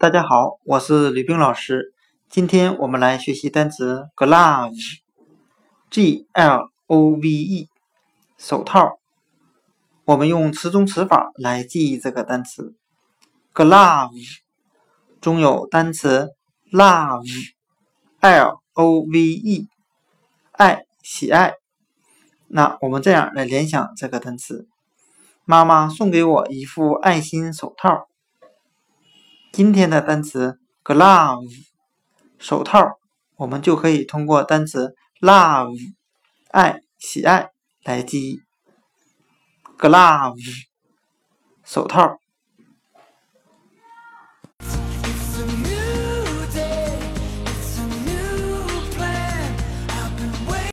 大家好，我是吕冰老师。今天我们来学习单词 glove，g l o v e，手套。我们用词中词法来记忆这个单词 glove，中有单词 love，l o v e，爱喜爱。那我们这样来联想这个单词：妈妈送给我一副爱心手套。今天的单词 glove 手套，我们就可以通过单词 love 爱喜爱来记忆 glove 手套。